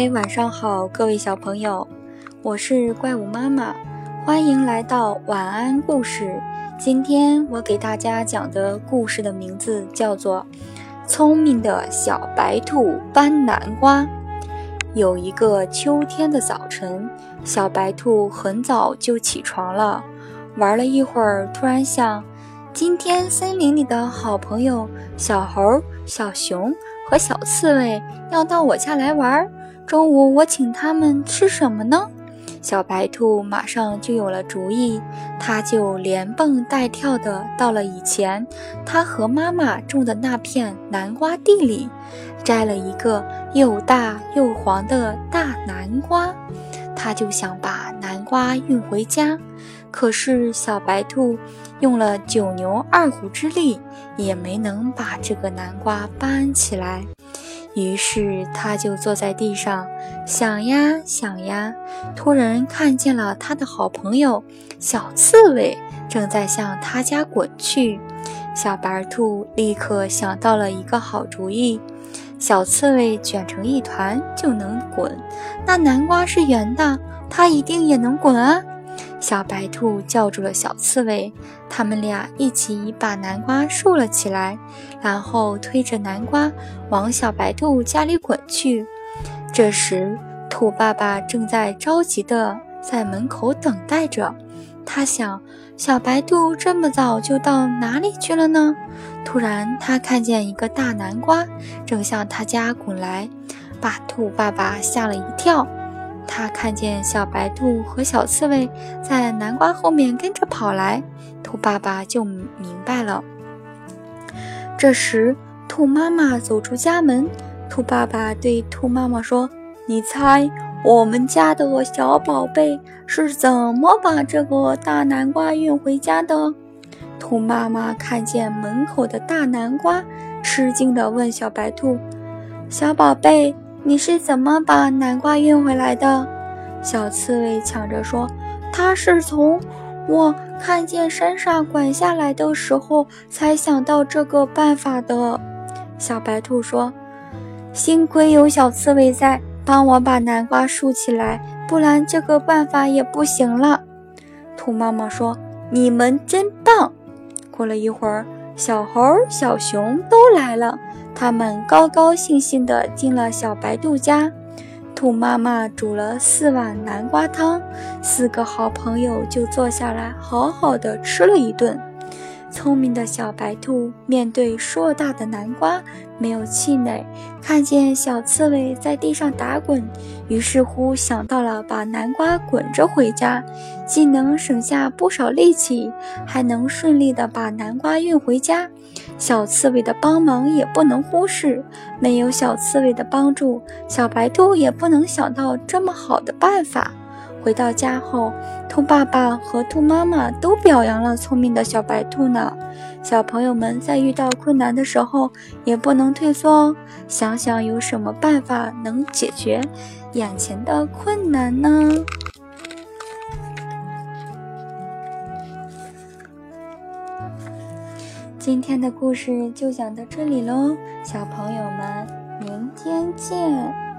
嗨，晚上好，各位小朋友，我是怪物妈妈，欢迎来到晚安故事。今天我给大家讲的故事的名字叫做《聪明的小白兔搬南瓜》。有一个秋天的早晨，小白兔很早就起床了，玩了一会儿，突然想，今天森林里的好朋友小猴、小熊和小刺猬要到我家来玩。中午我请他们吃什么呢？小白兔马上就有了主意，它就连蹦带跳的到了以前它和妈妈种的那片南瓜地里，摘了一个又大又黄的大南瓜。它就想把南瓜运回家，可是小白兔用了九牛二虎之力，也没能把这个南瓜搬起来。于是他就坐在地上想呀想呀，突然看见了他的好朋友小刺猬正在向他家滚去。小白兔立刻想到了一个好主意：小刺猬卷成一团就能滚，那南瓜是圆的，它一定也能滚啊！小白兔叫住了小刺猬，他们俩一起把南瓜竖了起来，然后推着南瓜往小白兔家里滚去。这时，兔爸爸正在着急地在门口等待着。他想，小白兔这么早就到哪里去了呢？突然，他看见一个大南瓜正向他家滚来，把兔爸爸吓了一跳。他看见小白兔和小刺猬在南瓜后面跟着跑来，兔爸爸就明白了。这时，兔妈妈走出家门，兔爸爸对兔妈妈说：“你猜我们家的小宝贝是怎么把这个大南瓜运回家的？”兔妈妈看见门口的大南瓜，吃惊地问小白兔：“小宝贝。”你是怎么把南瓜运回来的？小刺猬抢着说：“它是从我看见山上滚下来的时候才想到这个办法的。”小白兔说：“幸亏有小刺猬在帮我把南瓜竖起来，不然这个办法也不行了。”兔妈妈说：“你们真棒！”过了一会儿。小猴、小熊都来了，他们高高兴兴地进了小白兔家。兔妈妈煮了四碗南瓜汤，四个好朋友就坐下来，好好的吃了一顿。聪明的小白兔面对硕大的南瓜，没有气馁。看见小刺猬在地上打滚，于是乎想到了把南瓜滚着回家，既能省下不少力气，还能顺利的把南瓜运回家。小刺猬的帮忙也不能忽视，没有小刺猬的帮助，小白兔也不能想到这么好的办法。回到家后，兔爸爸和兔妈妈都表扬了聪明的小白兔呢。小朋友们在遇到困难的时候也不能退缩哦，想想有什么办法能解决眼前的困难呢？今天的故事就讲到这里喽，小朋友们，明天见。